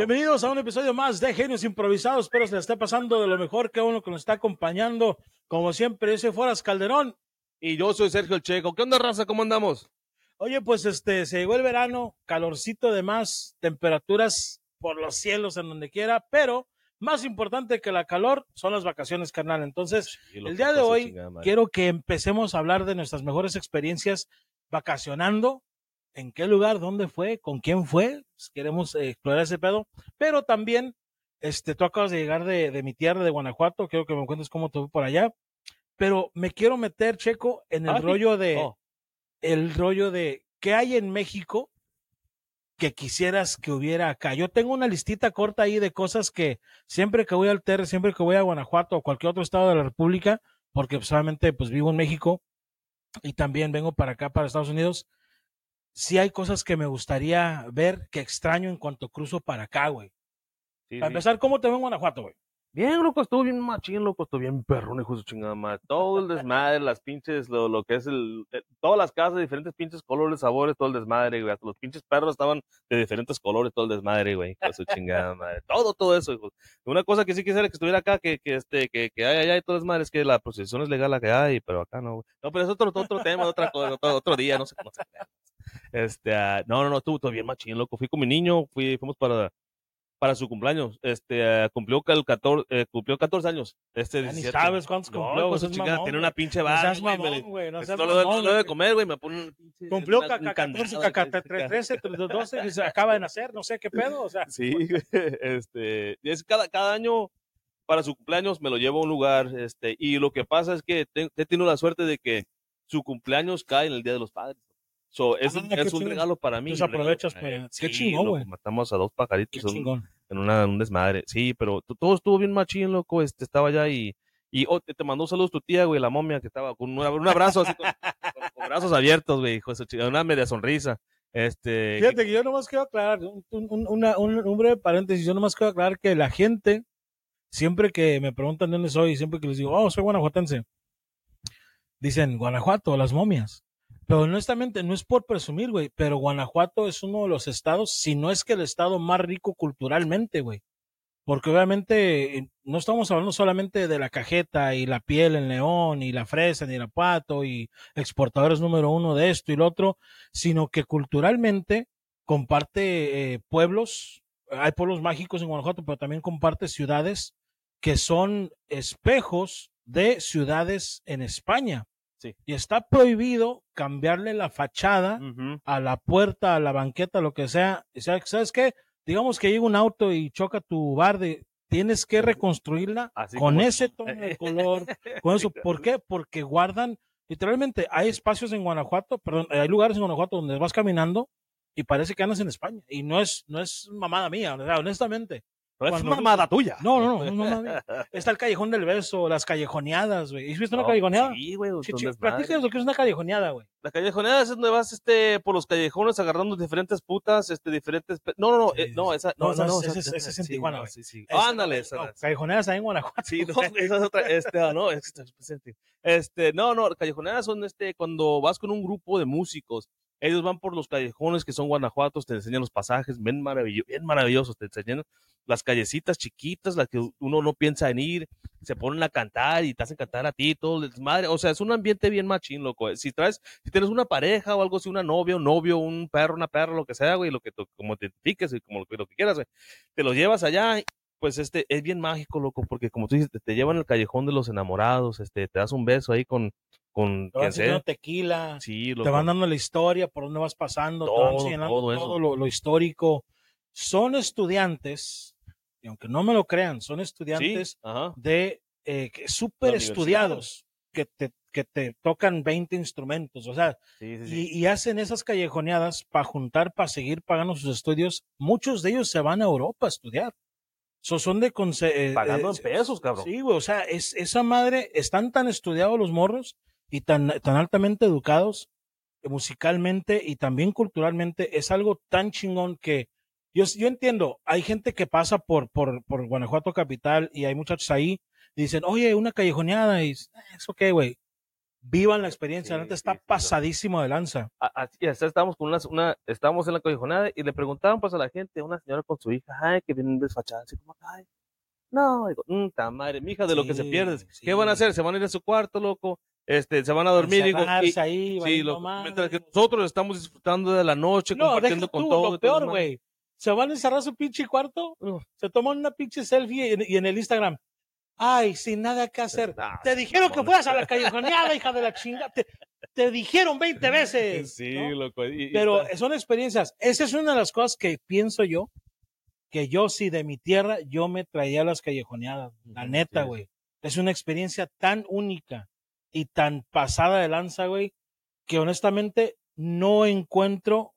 Bienvenidos a un episodio más de Genios Improvisados. Espero se le esté pasando de lo mejor que uno que nos está acompañando. Como siempre, yo soy Foras Calderón. Y yo soy Sergio El Checo. ¿Qué onda, raza? ¿Cómo andamos? Oye, pues este, se llegó el verano, calorcito de más, temperaturas por los cielos en donde quiera, pero más importante que la calor son las vacaciones, carnal. Entonces, el día de hoy quiero que empecemos a hablar de nuestras mejores experiencias vacacionando, en qué lugar, dónde fue, con quién fue, pues, queremos eh, explorar ese pedo, pero también, este, tú acabas de llegar de, de mi tierra, de Guanajuato, quiero que me cuentes cómo te fue por allá, pero me quiero meter, Checo, en el Ah, rollo de, Oh. el rollo de, ¿qué hay en México que quisieras que hubiera acá? Yo tengo una listita corta ahí de cosas que siempre que voy al TR, siempre que voy a Guanajuato o cualquier otro estado de la República, porque solamente pues vivo en México y también vengo para acá, para Estados Unidos, sí hay cosas que me gustaría ver, que extraño en cuanto cruzo para acá, güey. Sí, Para sí. empezar, ¿cómo te ven en Guanajuato, güey? Bien, loco, estuvo bien machín, loco, estuvo bien perrón, hijo de su chingada madre. Todo el desmadre, las pinches, lo, lo que es el, eh, todas las casas, diferentes pinches colores, sabores, todo el desmadre, güey. Hasta los pinches perros estaban de diferentes colores, todo el desmadre, güey, hijo su chingada madre. Todo, todo eso, hijo. Una cosa que sí quisiera que estuviera acá, que, que este, que, que hay allá y todo el desmadre, es que la procesión es legal acá hay, pero acá no, güey. No, pero es otro, otro tema, otra cosa, otro, día, no sé cómo se. Este, ah, no, no, no, estuvo todo bien machín, loco. Fui con mi niño, fui, fuimos para, para su cumpleaños. Este, cumplió el 14, eh, cumplió 14 años. Este, Ya ni 17. sabes cuántos No, cumplió, güey, de su seas chingada, mamón, tiene una pinche No barra, seas güey, güey, no seas no lo mamón, no lo debe güey. comer, güey, me pone un pinche- Cumplió una- un caca 14, candado, caca güey, 13, 12, y se acaba de nacer, no sé qué pedo, o sea. Sí, este, es cada, cada año para su cumpleaños me lo llevo a un lugar, este, y lo que pasa es que he tenido la suerte de que su cumpleaños cae en el Día de los Padres. So, es, Ah, es un regalo para mí. Pues aprovechas, pues, qué chingón, güey. Matamos a dos Qué pajaritos en, una, en un desmadre. Sí, pero todo estuvo bien machín, loco. Este, estaba allá y, y oh, te, te mandó saludos tu tía, güey, la momia que estaba con un, un abrazo así, con, con- con brazos abiertos, güey, hijo de una media sonrisa. Este, Fíjate que yo nomás quiero aclarar, un, un- una- un- un breve paréntesis, yo nomás quiero aclarar que la gente, siempre que me preguntan de dónde soy, siempre que les digo, oh, soy guanajuatense, dicen Guanajuato, las momias. Pero honestamente, no es por presumir, güey, pero Guanajuato es uno de los estados, si no es que el estado más rico culturalmente, güey. Porque obviamente eh, no estamos hablando solamente de la cajeta y la piel en León y la fresa en Irapuato y exportadores número uno de esto y lo otro, sino que culturalmente comparte eh, pueblos, hay pueblos mágicos en Guanajuato, pero también comparte ciudades que son espejos de ciudades en España. Sí. Y está prohibido cambiarle la fachada a la puerta, a la banqueta, lo que sea. O sea, ¿Sabes qué? Digamos que llega un auto y choca tu bar de... Tienes que reconstruirla Así con como- ese tono de color, con eso. ¿Por qué? Porque guardan, literalmente, hay espacios en Guanajuato, perdón, hay lugares en Guanajuato donde vas caminando y parece que andas en España. Y no es, no es mamada mía, honestamente. Pero es mamada tuya. No, no, no, no, mía. Está el callejón del beso, las callejoneadas, güey. ¿Has visto una No, callejoneada? Sí, güey. Platícanos lo que es una callejoneada, güey. La callejonera es donde vas este, por los callejones agarrando diferentes putas, este, diferentes. No, no, no, Sí, eh, no, sí. esa, No, no, esa no, no. ese esa- es- en sí, Tijuana, no. Sí, sí. Esa- Ándale, esa. no, esa. callejoneadas ahí en Guanajuato. Sí, no, esa es otra, este, ah, no, es que estoy presente. Este, no, no, callejoneras son este, cuando vas con un grupo de músicos, ellos van por los callejones que son Guanajuatos, te enseñan los pasajes, bien, maravillosos, bien maravillosos, te enseñan las callecitas chiquitas, las que uno no piensa en ir, se ponen a cantar y te hacen cantar a ti, todo el desmadre, o sea, es un ambiente bien machín, loco. Si traes, si tienes una pareja o algo así, una novia, un novio, un perro, una perra, lo que sea, güey, lo que como te identifiques y como lo, que- lo que quieras, güey, te lo llevas allá pues este es bien mágico, loco, porque como tú dices, te, te llevan al callejón de los enamorados, este, te das un beso ahí con, con quien sea. tequila, Sí, te van dando la historia, por dónde vas pasando, te van Todo, enseñando todo todo lo, lo histórico. Son estudiantes, y aunque no me lo crean, son Sí, estudiantes ajá. de eh, súper estudiados que te, que te tocan 20 instrumentos, o sea, Sí, sí, sí. y, y hacen esas callejoneadas para juntar, para seguir pagando sus estudios. Muchos de ellos se van a Europa a estudiar. So, son de eh, Pagando eh, en pesos, cabrón. Sí, güey, o sea, es, esa madre, están tan estudiados los morros y tan, tan altamente educados musicalmente y también culturalmente, es algo tan chingón que yo, yo entiendo, hay gente que pasa por, por, por Guanajuato capital y hay muchachos ahí y dicen, oye, una callejoneada y es ok, güey. vivan la experiencia. la Sí, está sí, pasadísimo de lanza. Así es, estábamos con una, una, estábamos en la callejonada y le preguntaban pues a la gente, una señora con su hija, ay, que vienen desfachadas, así como, ay, no, digo, "Mm, madre, mi hija de lo que se pierde. ¿qué van a hacer? Se van a ir a su cuarto, loco, este, se van a dormir, digo, y- ahí, sí, madre. mientras que nosotros estamos disfrutando de la noche, No, compartiendo con tú, todos. lo todo peor, güey. Se van a encerrar su pinche cuarto, Uf. se toman una pinche selfie y en, y en el Instagram. Ay, sin nada que hacer. Nah, Te dijeron que fueras a la callejoneada, hija de la chinga. Te, te dijeron 20 veces. Sí, loco. y- Pero está- son experiencias. Esa es una de las cosas que pienso yo, que yo sí de mi tierra, yo me traía a las callejoneadas. La neta, sí. güey. Es una experiencia tan única y tan pasada de lanza, güey, que honestamente no encuentro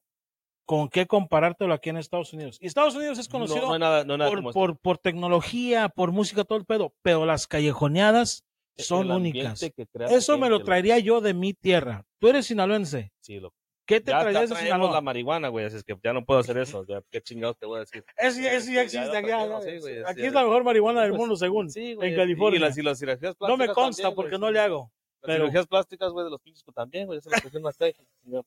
con qué comparártelo aquí en Estados Unidos. Y Estados Unidos es no, conocido no nada, no nada por, por, por tecnología, por música, todo el pedo, pero las callejoneadas son El ambiente únicas. Eso me lo traería yo de mi tierra. Tú eres sinaloense. Sí, loco. ¿Qué te Ya hasta de Sinaloa? la marihuana, güey, así es que ya no puedo hacer eso. Ya, ¿Qué chingados te voy a decir? Eso ya, existe. ya, sí, güey, Aquí sí, es la mejor marihuana del Pues, mundo, según. Sí, güey, en California. Y las, y las cirugías no me consta porque güey, no le hago. Las pero- cirugías plásticas, güey, de los pinches pues, también, güey. Eso es que señor.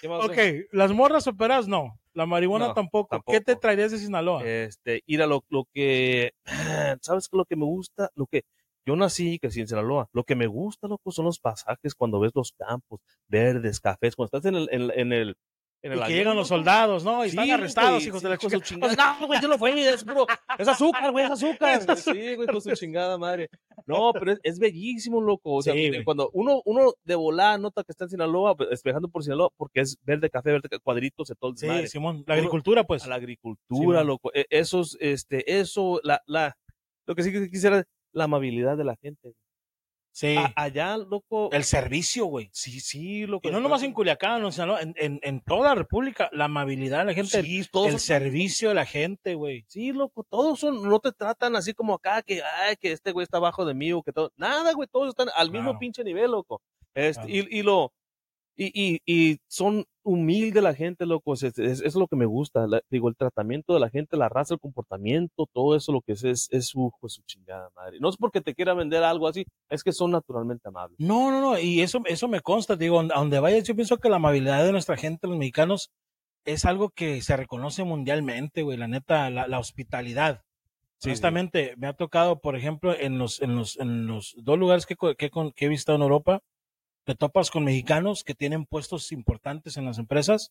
¿Qué más, Ok, güey? las morras operadas no. La marihuana No, tampoco. ¿Qué te traerías de Sinaloa? Este, ir a lo, lo que, ¿sabes qué? Lo que me gusta, lo que, yo nací y crecí en Sinaloa. Lo que me gusta, loco, son los pasajes cuando ves los campos verdes, cafés, cuando estás en el, en, en el, en y el que avión, llegan los soldados, ¿no? Y Sí, están arrestados, güey, hijos sí, de la su chingada. No, güey, yo no fui, es puro, es azúcar, güey, es azúcar. Sí, güey, con su chingada madre. No, pero es, es bellísimo, loco. O sea, Sí, cuando uno, uno de volada nota que está en Sinaloa, pues, despejando por Sinaloa, porque es verde, café, verde, cuadritos de todo el Sí, madre. Simón. La agricultura, pues. A la agricultura, loco. E- Esos, este, eso, la, la, lo que sí que quisiera, la amabilidad de la gente. Sí. A- allá, loco. el servicio, güey. Sí, sí, loco. Y no nomás en Culiacán, no, en Sinaloa, en, en, en toda la República, la amabilidad de la gente, Sí, todos el son- servicio de la gente, güey. Sí, loco, todos son, no te tratan así como acá, que, ay, que este güey está abajo de mí o que todo. Nada, güey, todos están al mismo pinche nivel, loco. Este, Claro. y, y lo, y, y, y son humildes la gente, loco. Es, es- es- lo que me gusta. la- digo, el tratamiento de la gente, la raza, el comportamiento, todo eso lo que es, es, es su, pues, su chingada madre. No es porque te quiera vender algo así, es que son naturalmente amables. No, no, no, y eso, eso me consta, digo, a donde vayas, yo pienso que la amabilidad de nuestra gente, los mexicanos, es algo que se reconoce mundialmente, güey, la neta, la, la hospitalidad. Sí, Honestamente, me ha tocado, por ejemplo, en los, en los, en los dos lugares que, que he visitado en Europa, te topas con mexicanos que tienen puestos importantes en las empresas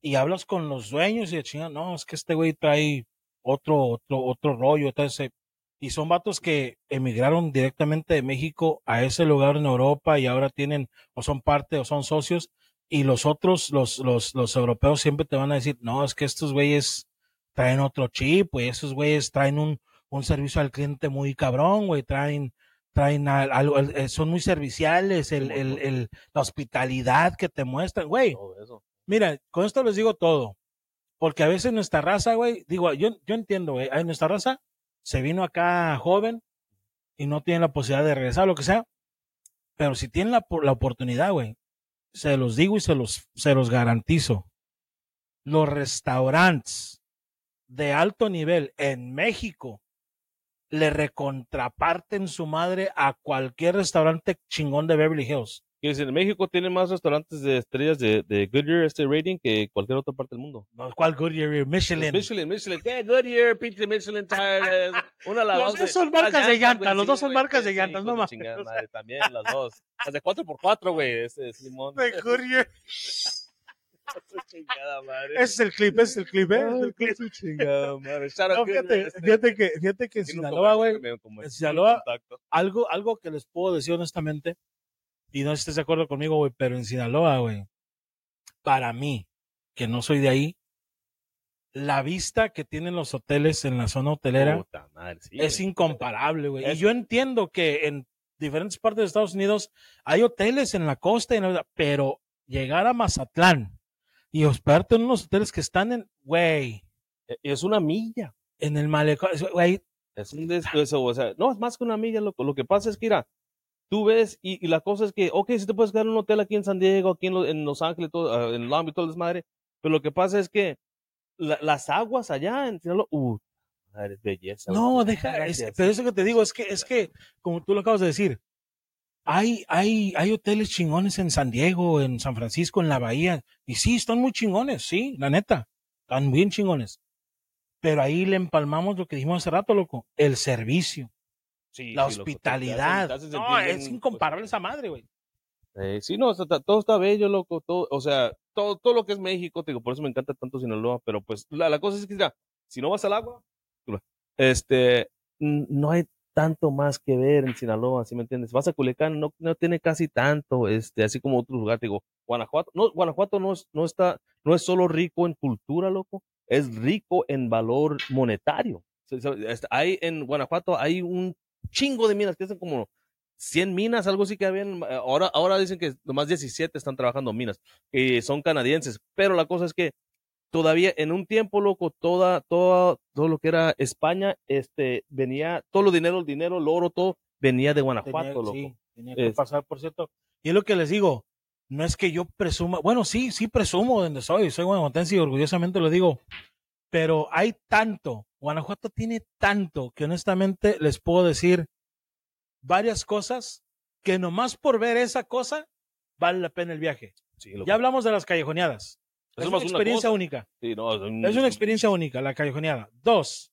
y hablas con los dueños y de chinga, no, es que este güey trae otro, otro, otro rollo, entonces, y son vatos que emigraron directamente de México a ese lugar en Europa y ahora tienen, o son parte, o son socios, y los otros, los, los, los europeos siempre te van a decir, no, es que estos güeyes traen otro chip, güey, esos güeyes traen un, un servicio al cliente muy cabrón, güey, traen, traen al- algo, el- son muy serviciales, el, el, el, la hospitalidad que te muestran, güey. Mira, con esto les digo todo. Porque a veces nuestra raza, güey, digo, yo, yo entiendo, güey, nuestra raza se vino acá joven y no tiene la posibilidad de regresar, lo que sea. Pero si tienen la, la oportunidad, güey, se los digo y se los, se los garantizo. Los restaurantes de alto nivel en México le recontraparten su madre a cualquier restaurante chingón de Beverly Hills. Quiere decir, en México tiene más restaurantes de estrellas de, de Goodyear, este rating, que cualquier otra parte del mundo. No, ¿Cuál Goodyear? Michelin. Michelin, Michelin, ¿qué? Goodyear, pinche Michelin tires, una Los lavada. dos son marcas de llantas, los dos son marcas de llantas, no madre, también las dos. Las de 4x4, güey, ese es Simón. De Goodyear. chingada madre. Ese es el clip, ese es el clip, ¿eh? Ese es el Ay, clip. su chingada madre. No, fíjate, este, fíjate que, fíjate que en Sinaloa, güey, en Sinaloa- algo, algo que les puedo decir honestamente, y no estés de acuerdo conmigo, güey, pero en Sinaloa, güey, para mí, que no soy de ahí, la vista que tienen los hoteles en la zona hotelera Puta madre, sí, es güey. incomparable, güey. Y yo entiendo que en diferentes partes de Estados Unidos hay hoteles en la costa, y en la- pero llegar a Mazatlán y hospedarte en unos hoteles que están en, güey, Eh, Es una milla. en el malecón, güey, Es un eso, o sea, no es más que una milla, loco. Lo que pasa es que, mira, tú ves y, y la cosa es que, ok, si te puedes quedar en un hotel aquí en San Diego, aquí en, Lo- en Los Ángeles, todo, ah, en Long Beach, todo el desmadre, pero lo que pasa es que la- las aguas allá en Sinaloa, uh, madre, es belleza. No, deja, es- pero eso que te digo es que, es que, como tú lo acabas de decir, hay, hay, hay hoteles chingones en San Diego, en San Francisco, en la Bahía. Y sí, están muy chingones, sí, la neta. Están bien chingones. Pero ahí le empalmamos lo que dijimos hace rato, loco. El servicio, Sí, la sí, loco, te- te hospitalidad. hacen- te hacen no, es incomparable esa madre, güey. Eh, sí, no, está- todo está bello, loco, todo, o sea, todo, todo lo que es México, te digo, por eso me encanta tanto Sinaloa, pero pues la, la cosa es que, mira, si no vas al agua, este, no hay tanto más que ver en Sinaloa, ¿sí me entiendes? Vas a Culiacán, no, no tiene casi tanto, este, así como otros lugares, digo, Guanajuato, no, Guanajuato no es, no está, no es solo rico en cultura, loco, es rico en valor monetario. Hay en Guanajuato hay un chingo de minas que hacen como 100 minas, algo así que habían, ahora, ahora dicen que nomás 17 están trabajando minas, que son canadienses, pero la cosa es que todavía en un tiempo, loco, toda, toda, todo lo que era España, este, venía, todo lo dinero, el dinero, el oro, todo, venía de Guanajuato, Tenía, loco. sí, tenía que Es- pasar, por cierto. Y es lo que les digo, no es que yo presuma, bueno, sí, sí presumo de donde soy, soy guanajuatense y orgullosamente lo digo, pero hay tanto, Guanajuato tiene tanto que honestamente les puedo decir varias cosas que nomás por ver esa cosa vale la pena el viaje. Sí. Ya hablamos de las callejoneadas. Es una experiencia única. Sí, no, es un- Es una experiencia única, la callejoneada. Dos,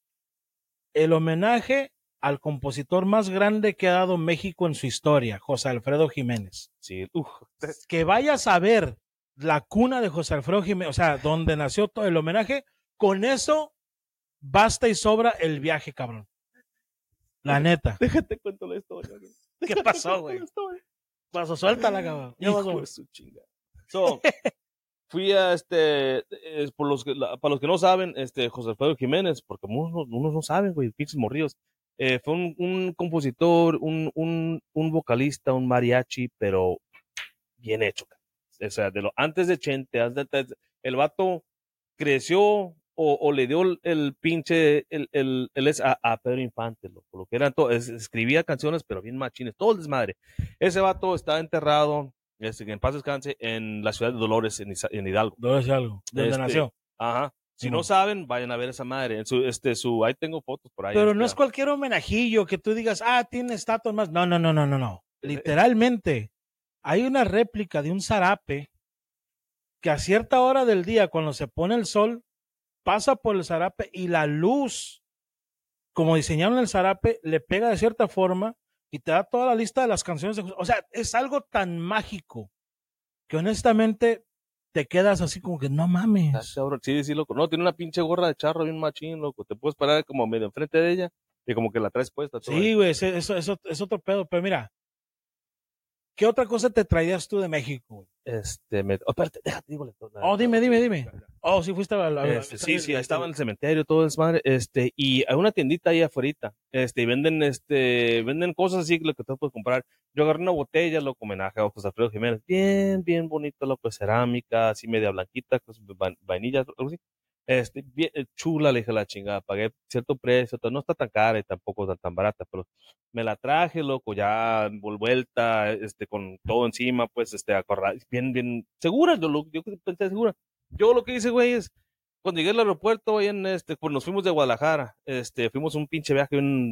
el homenaje al compositor más grande que ha dado México en su historia, José Alfredo Jiménez. Sí, uf, Que vayas a ver la cuna de José Alfredo Jiménez, o sea, donde nació todo el homenaje, con eso basta y sobra el viaje, cabrón. La neta. déjate cuento la historia. ¿Qué pasó, güey? Pasó, suéltala, cabrón. ¿Qué Hijo de su chinga. So, fui a este, eh, por los para los que no saben, este, José Alfredo Jiménez, porque unos, unos no saben, güey, pinches morrillos. Eh, fue un, compositor, un, un, un vocalista, un mariachi, pero bien hecho. O sea, de lo, antes de Chente, antes de- el vato creció o, o le dio el, el pinche, el, el, es a, Pedro Infante, lo, lo que eran todo, es- escribía canciones, pero bien machines, todo el desmadre. Ese vato está enterrado, este, que en paz descanse, en la ciudad de Dolores, en, Hidalgo. Debe ser algo. ¿Dónde Este, nació? Ajá. Si no saben, vayan a ver esa madre. En su, este, su, ahí tengo fotos por ahí. Pero no es cualquier homenajillo que tú digas, ah, tiene estatuas más. No, no, no, no, no, no. Literalmente, hay una réplica de un zarape que a cierta hora del día, cuando se pone el sol, pasa por el zarape y la luz, como diseñaron el zarape, le pega de cierta forma y te da toda la lista de las canciones. de- O sea, es algo tan mágico que honestamente te quedas así como que no mames. Sí, sí, loco. No, tiene una pinche gorra de charro bien machín, loco. Te puedes parar como medio enfrente de ella y como que la traes puesta. Sí, güey, eso, eso es otro pedo. Pero mira, ¿qué otra cosa te traías tú de México? Este, me, oh, espérate, déjate, digo. Oh, dime, dime, dime. Oh, sí fuiste a la... Este, sí, sí, ahí estaba en el cementerio, todo es madre, este, y hay una tiendita ahí afuera, este, y venden, este, venden cosas así que lo que tú puedes comprar. Yo agarré una botella, loco, homenaje a José Alfredo Jiménez, bien, bien bonito, loco, de cerámica, así media blanquita, vainilla, algo así. Este, bien eh, chula, le dije la chingada, pagué cierto precio, no está tan cara y tampoco tan, tan barata, pero me la traje, loco, ya vuelta, este, con todo encima, pues, este, acorralada, bien, bien, segura, yo, lo- yo pensé segura. Yo lo que hice, güey, es, cuando llegué al aeropuerto, en este, pues nos fuimos de Guadalajara, este, fuimos un pinche viaje bien,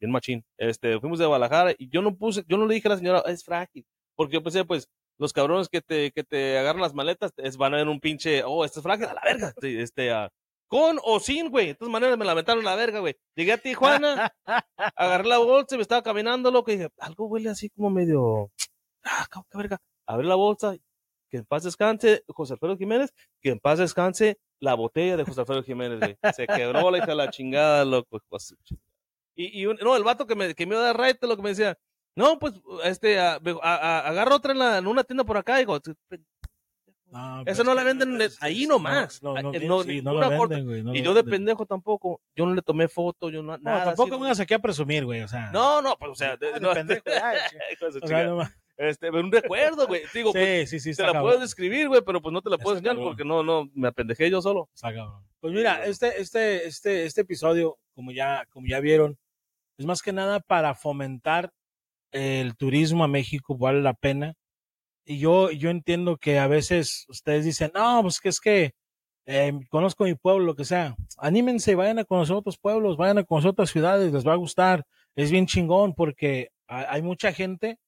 bien machín, este, fuimos de Guadalajara y yo no puse, yo no le dije a la señora, es frágil, porque yo pensé, pues, los cabrones que te, que te agarran las maletas, es, van a ver un pinche, oh, este es frágil, a la verga, este, ah, con o sin, güey, de todas maneras me la aventaron a la verga, güey, llegué a Tijuana, agarré la bolsa y me estaba caminando, loco, y dije, algo huele así como medio, ah, qué qué verga, abrí la bolsa, que en paz descanse José Alfredo Jiménez, que en paz descanse la botella de José Alfredo Jiménez, güey. Se quebró la hija la chingada, loco. Y, y un- no, el vato que me, que me iba a dar raite, lo que me decía, no, pues, este, a- a- a- agarra otra en, la, en una tienda por acá, digo, No, pues, no la venden ahí nomás. No, no, Eh, no, no, sí, no lo venden, güey. no y yo de pendejo tampoco, yo no le tomé foto, yo no, No, nada. tampoco así, vengas aquí a presumir, güey, o sea. No, no, pues, o sea, de- Ah, no, pendejo, o sea, este, un recuerdo, güey. Digo, pues, sí, sí, sí, te la cabrón. puedo describir, güey, pero pues no te la puedo enseñar porque no, no, me apendejé yo solo. Está cabrón. Pues mira, este, este, este, este episodio, como ya, como ya vieron, es más que nada para fomentar el turismo a México, vale la pena. Y yo, yo entiendo que a veces ustedes dicen, no, pues que es que eh, conozco mi pueblo, lo que sea. Anímense, vayan a conocer otros pueblos, vayan a conocer otras ciudades, les va a gustar. Es bien chingón porque hay mucha gente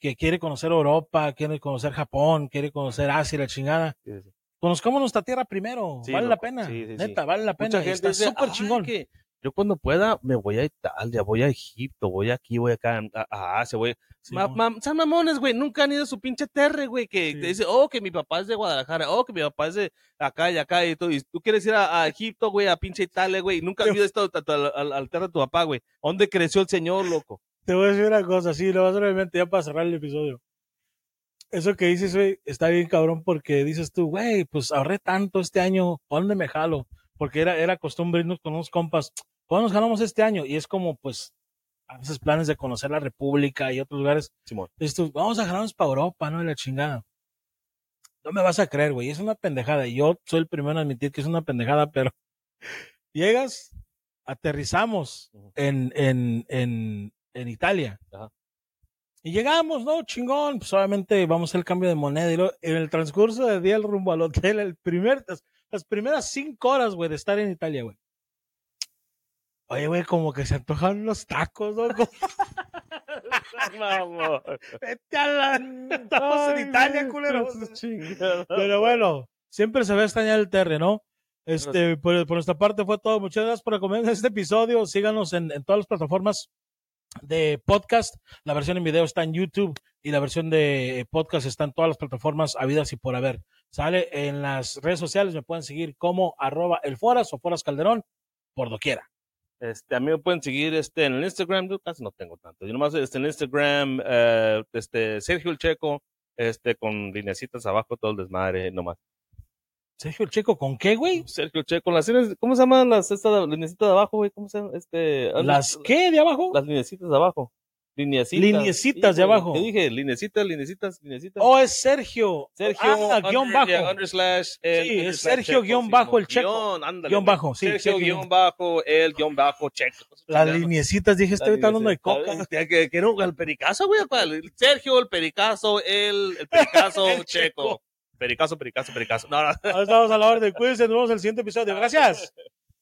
que quiere conocer Europa, quiere conocer Japón, quiere conocer Asia, la chingada. Sí, sí. Conozcamos nuestra tierra primero, Sí, vale la pena, neta, vale la pena. Mucha gente está súper "Ay, chingón. que yo cuando pueda me voy a Italia, voy a Egipto, voy aquí, voy acá a, a Asia, voy. Sí, Ma- ma- sean mamones, güey, nunca han ido a su pinche terre, güey, que Sí. te dice, oh, que mi papá es de Guadalajara, oh, que mi papá es de acá y acá y todo. Y tú quieres ir a, a Egipto, güey, a pinche Italia, güey, nunca has ido a esto, a- a- al, al terre de tu papá, güey. ¿Dónde creció el señor, loco? Te voy a decir una cosa, sí, lo vas a brevemente ya para cerrar el episodio. Eso que dices, güey, está bien cabrón porque dices tú, güey, pues ahorré tanto este año, ¿pa' ¿dónde me jalo? Porque era, era costumbre irnos con unos compas, ¿cuándo nos jalamos este año? Y es como, pues, a veces planes de conocer la República y otros lugares. Simón. Tú, vamos a jalarnos para Europa, ¿no? Y la chingada. No me vas a creer, güey, es una pendejada. Y yo soy el primero en admitir que es una pendejada, pero llegas, aterrizamos en, en, en, en Italia. Ajá. Y llegamos, ¿no? Chingón. Pues obviamente vamos a hacer el cambio de moneda. Y luego, en el transcurso del día, el rumbo al hotel, el primer, las, primeras cinco horas, güey, de estar en Italia, güey. Oye, güey, como que se antojan los tacos, ¿no? Vamos. Vete a la- Estamos en Italia, culero. Pero bueno, siempre se va a extrañar el terre, ¿no? Este, por, por nuestra parte fue todo. Muchas gracias por acompañarnos en este episodio. Síganos en, en todas las plataformas de podcast. La versión en video está en YouTube y la versión de podcast está en todas las plataformas habidas y por haber. Sale en las redes sociales, me pueden seguir como arroba el Foras o Foras Calderón, por doquiera. Este, a mí me pueden seguir este, en el Instagram, yo casi no tengo tanto. Yo nomás este, en el Instagram, eh, este, Sergio el Checo, este, con lineecitas abajo, todo el desmadre, nomás. Sergio el Checo, ¿con qué, güey? Sergio el Checo, las ¿cómo se llaman las estas lineecitas de abajo, güey? ¿Cómo se llaman? Este, ¿Las qué de abajo? Las lineecitas de abajo. Lineecitas. Lineecitas de abajo. ¿Qué dije? Lineecitas, lineecitas, lineecitas. Oh, es Sergio. Sergio, Ah, guion under- bajo. yeah, under slash, el, Sí, es Sergio guion sí, bajo el Checo. Guión, ándale, Guión bajo, sí, Sergio Sergio guion bajo, el guion bajo, checo. Las lineecitas, dije, estoy hablando de coca. Que, que, que no, el pericazo, güey. Sergio, el pericazo, el, el pericazo, El checo. Checo. Pericazo, pericazo, pericazo. No, no. Ahora estamos a la orden. Cuídense, nos vemos en el siguiente episodio. Gracias.